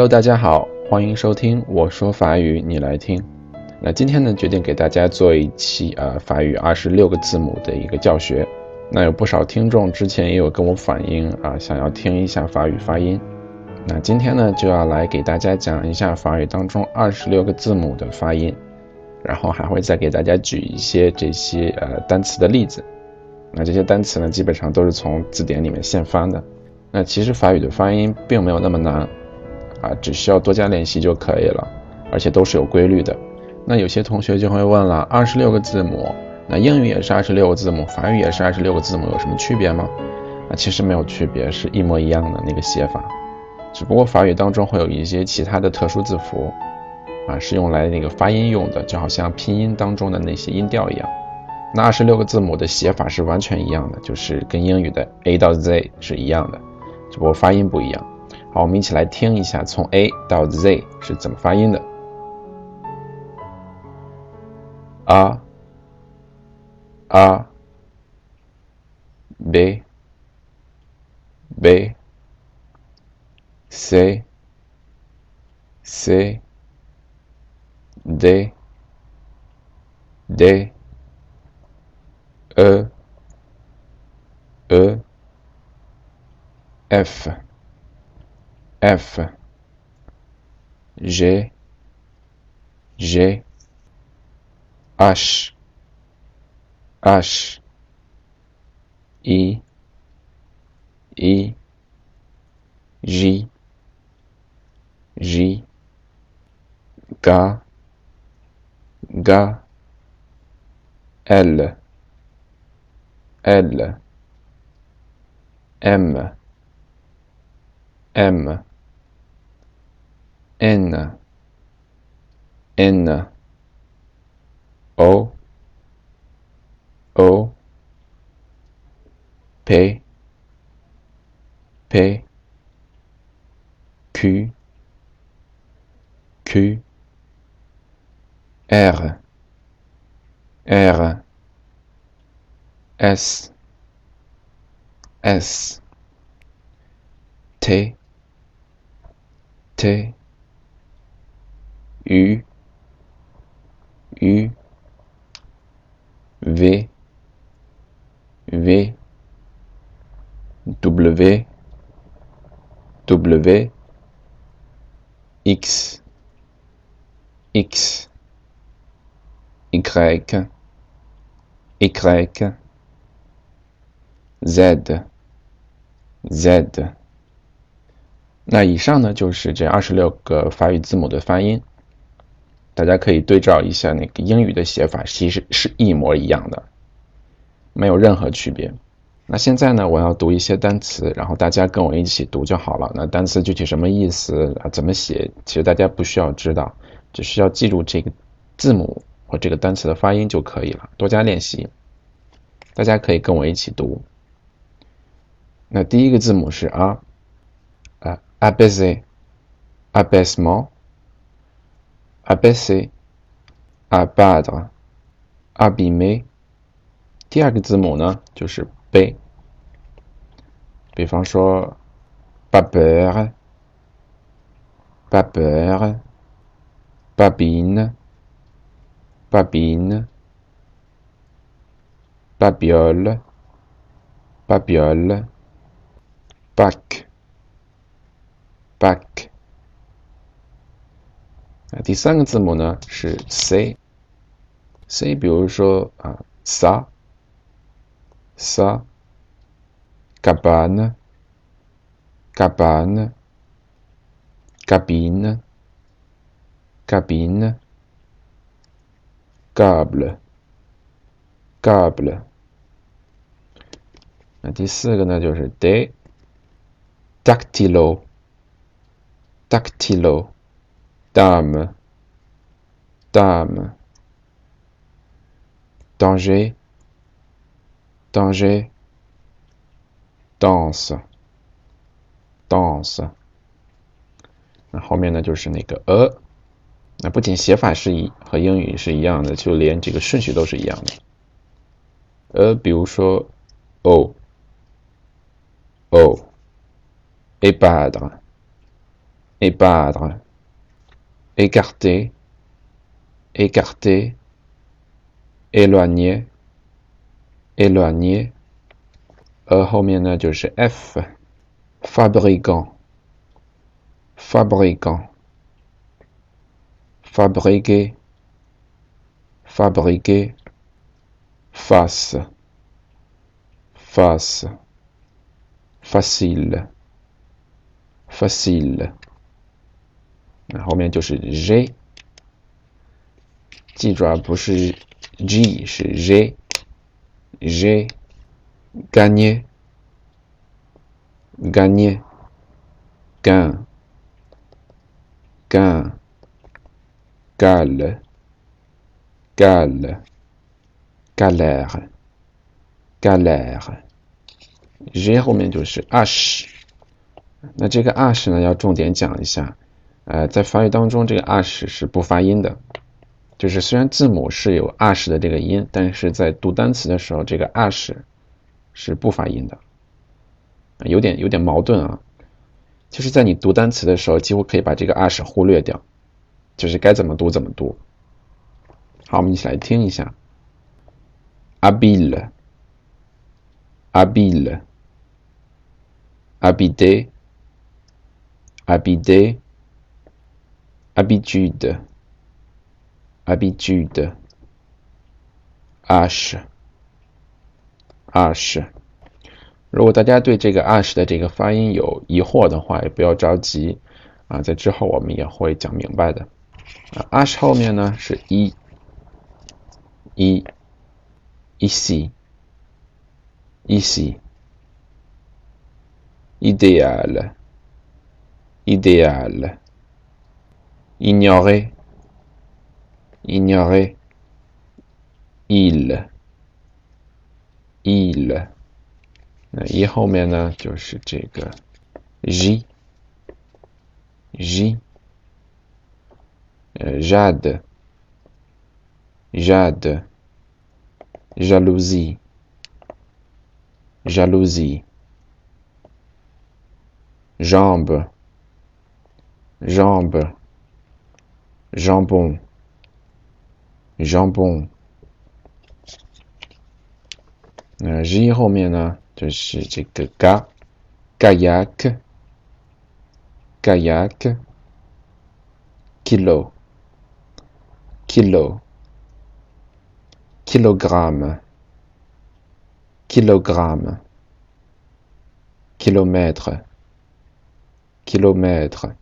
Hello，大家好，欢迎收听我说法语，你来听。那今天呢，决定给大家做一期呃法语二十六个字母的一个教学。那有不少听众之前也有跟我反映啊，想要听一下法语发音。那今天呢，就要来给大家讲一下法语当中二十六个字母的发音，然后还会再给大家举一些这些呃单词的例子。那这些单词呢，基本上都是从字典里面现翻的。那其实法语的发音并没有那么难啊，只需要多加练习就可以了，而且都是有规律的。那有些同学就会问了，二十六个字母，那英语也是二十六个字母，法语也是二十六个字母，有什么区别吗？啊，其实没有区别，是一模一样的那个写法，只不过法语当中会有一些其他的特殊字符，啊，是用来那个发音用的，就好像拼音当中的那些音调一样。那二十六个字母的写法是完全一样的，就是跟英语的 A 到 Z 是一样的，只不过发音不一样。好，我们一起来听一下从 A 到 Z 是怎么发音的。A A B B C C D D E E F F. G. G. H. H. I. I. J. J. G. G. L. L. M. M N N O O P P Q Q R R S S T T U U V V W W X X Y Y Z Z 那以上呢就是这二十六个法语字母的发音， 大家可以对照一下那个英语的写法，其实是一模一样的，没有任何区别。那现在呢，我要读一些单词，然后大家跟我一起读就好了。那单词具体什么意思啊？怎么写？其实大家不需要知道，只需要记住这个字母或这个单词的发音就可以了。多加练习，大家可以跟我一起读。那第一个字母是啊。abaisser, abaissement, abaisser, abattre, abîmer。第二个字母呢就是 b，比方说 babeur, babeur, babine, babine, babiole, babiole, bac。back。 啊，第三个字母呢是 c，c，比如说啊，sa sa cabane cabane cabine cabine câble câble。那第四个呢就是 de dactylo。Dactylo, dame, dame, danger, danger, danse, danse。那后面呢就是那个 a，那不仅写法是一和英语是一样的，就连这个顺序都是一样的。呃，比如说 o，o，e padre。épadre, écarter, écarter, éloigner, éloigner. F, fabricant, fabricant, fabriquer, fabriquer, face, face, facile, facile。那后面就是 z，记住啊，不是 G，是 z，z，gagner gagner gain gain gale gale galère galère G 后面就是 ash，那这个 ash 呢要重点讲一下。呃，在法语当中，这个 ash 是不发音的，就是虽然字母是有 ash 的这个音，但是在读单词的时候，这个 ash 是不发音的，有点有点矛盾啊。就是在你读单词的时候，几乎可以把这个 ash 忽略掉，就是该怎么读怎么读。好，我们一起来听一下，abile。habile habiter habiter。Habitude, habitude, h, h。如果大家对这个 h 的这个发音有疑惑的话，也不要着急啊，在之后我们也会讲明白的。啊，h 后面呢是一，一，ici, ici, idéal, idéal。ignorer, ignorer, il, il。那一后面呢，就是这个 j, j，呃，jade, jade, jalousie, jalousie, jambe, jambe。 jambon, jambon。那 J 后面呢，就是这个 Ga kayak kayak kilo kilo kilogramme kilogramme kilomètre kilomètre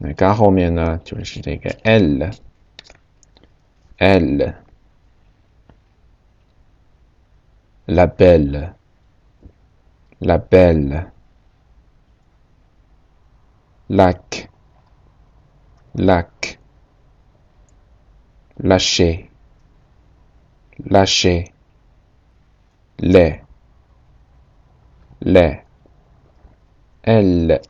那嘎后面呢，就是这个 l，l，la belle，la belle，lac，lac，lâcher，lâcher，les，les，l。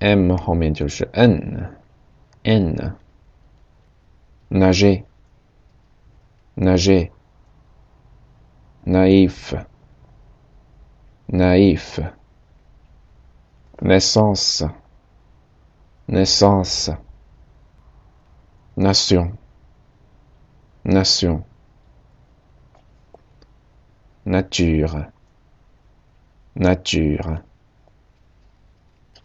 M 后面就是 N，naïf，naïf，naissance，naissance，nature，nature。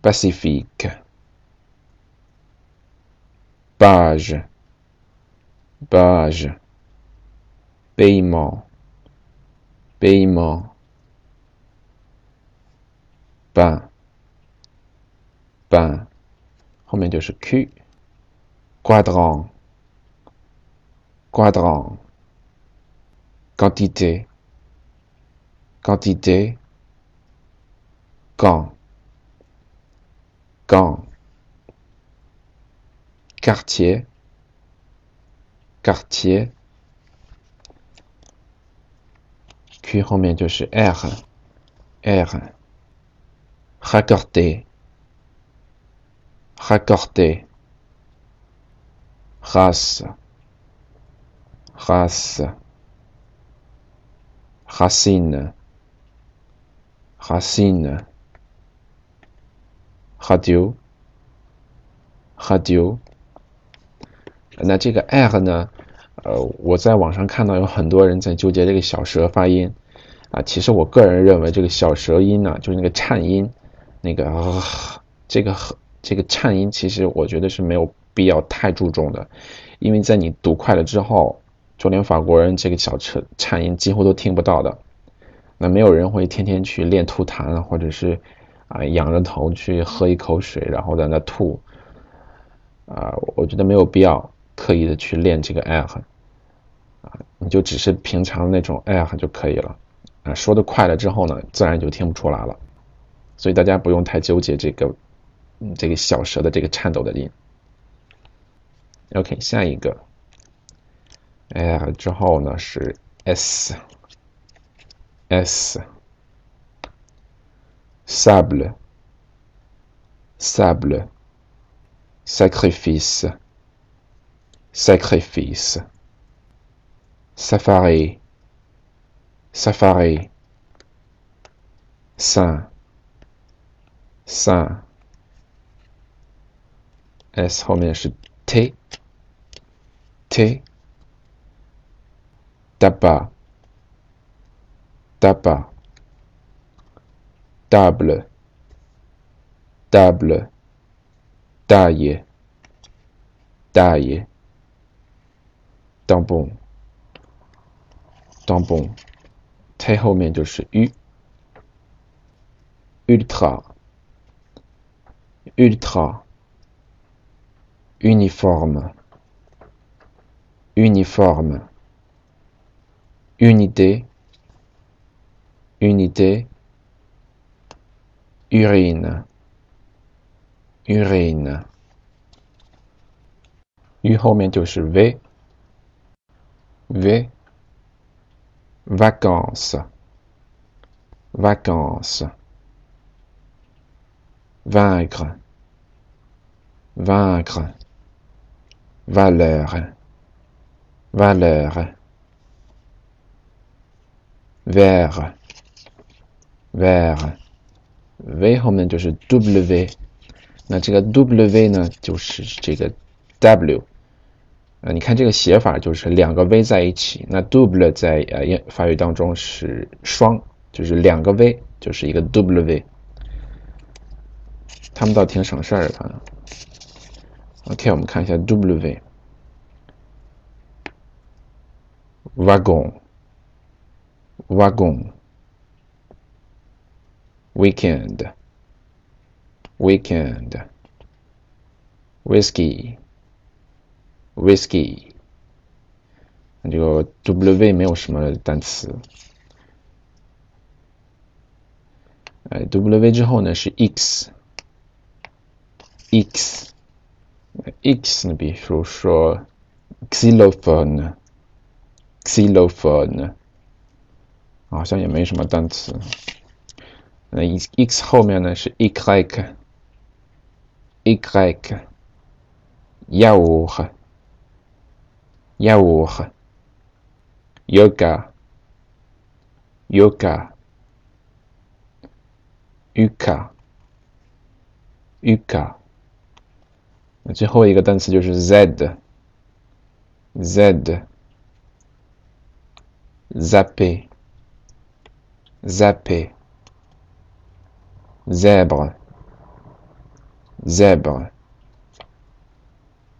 Pacifique. page, page, paiement, paiement, pain, pain，后面就是 Q, quadrant, quadrant, quantité, quantité, quand, quand, quartier, quartier, Q 后面就是 R, R, raccorder, raccorder, race, race, racine, racine, Radio, radio. 那这个 r 呢？呃，我在网上看到有很多人在纠结这个小舌发音啊。其实我个人认为，这个小舌音呢，就是那个颤音，那个这个这个颤音，其实我觉得是没有必要太注重的，因为在你读快了之后，就连法国人这个小颤颤音几乎都听不到的。那没有人会天天去练吐痰啊，或者是啊仰着头去喝一口水，然后在那吐啊，我觉得没有必要。刻意的去练这个 r，啊，你就只是平常那种 r 就可以了，啊，说的快了之后呢，自然就听不出来了，所以大家不用太纠结这个，这个小舌的这个颤抖的音。OK，下一个 r 之后呢是 “s”，“s” s，s，sable，sable，sacrifice。sacrifice, safari, safari, saint, saint. S 后面是 T, T, tabac, tabac, table, table, taille, taille. tampon, tampon, 太后面就是 u, ultra, ultra, uniforme, uniforme, unité, unité, urine, urine, u 后面就是 v V. Vacances. Vacances. Vaincre. Vaincre. Valeur. Valeur. Vert. Vert. V 后面就是 W，那这个 W 呢，就是这个 W。呃，你看这个写法就是两个 v 在一起，那 double 在呃法语当中是双，就是两个 v 就是一个 w。他们倒挺省事儿的。OK，我们看一下 WV。WAGON WAGON。wagon，wagon，weekend，weekend，whisky。Whisky，这个 W 没有什么单词。哎，W 之后呢是 X，X，X 呢，比如说 xylophone，xylophone，好像也没什么单词。 那 X 后面呢是 Y，Y，yaourt。yaourt, yoga, yoga, uka, uka。那最后一个单词就是 z, z, zapper, zapper, Zèbre, zèbre,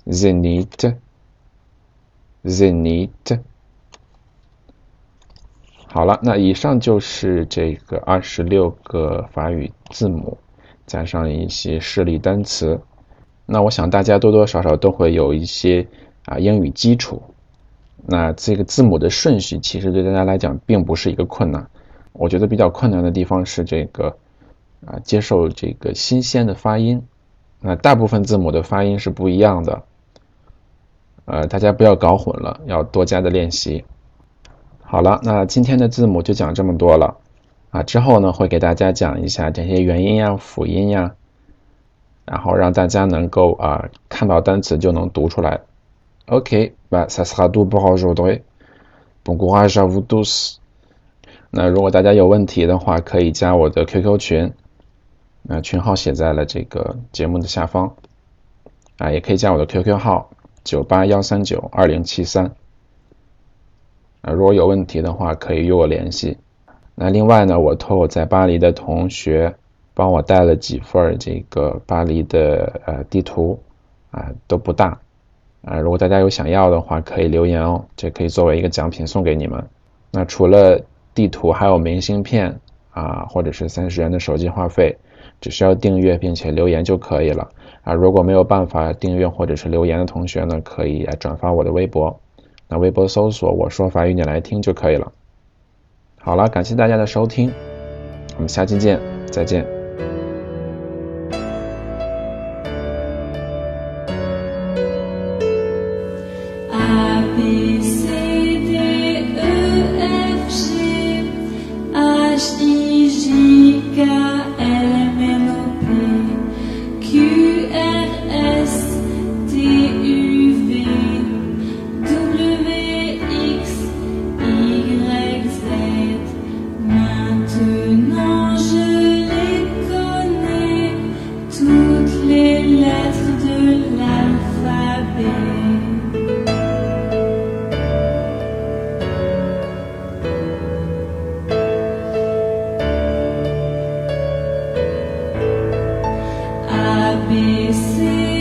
zénith，zénith。好了，那以上就是这个二十六个法语字母，加上一些示例单词。那我想大家多多少少都会有一些啊英语基础。那这个字母的顺序其实对大家来讲并不是一个困难。我觉得比较困难的地方是这个啊接受这个新鲜的发音。那大部分字母的发音是不一样的，呃，大家不要搞混了，要多加的练习。好了，那今天的字母就讲这么多了啊。之后呢会给大家讲一下这些元音呀、辅音呀。然后让大家能够啊看到单词就能读出来。OK，那 ça sera tout pour aujourd'hui. Bon courage à vous tous. 那如果大家有问题的话，可以加我的 QQ 群，那群号写在了这个节目的下方。啊，也可以加我的 QQ 号九八幺三九二零七三。啊，如果有问题的话，可以与我联系。那另外呢，我托我在巴黎的同学。帮我带了几份这个巴黎的呃地图啊都不大啊，如果大家有想要的话，可以留言哦，这可以作为一个奖品送给你们。那除了地图，还有明信片啊，或者是三十元的手机话费，只需要订阅并且留言就可以了。啊，如果没有办法订阅或者是留言的同学呢，可以来转发我的微博，那微博搜索“我说法语你来听”就可以了。好了，感谢大家的收听，我们下期见，再见。A, B, C, D, E, F, G, H, I, J, K, L Happy sea.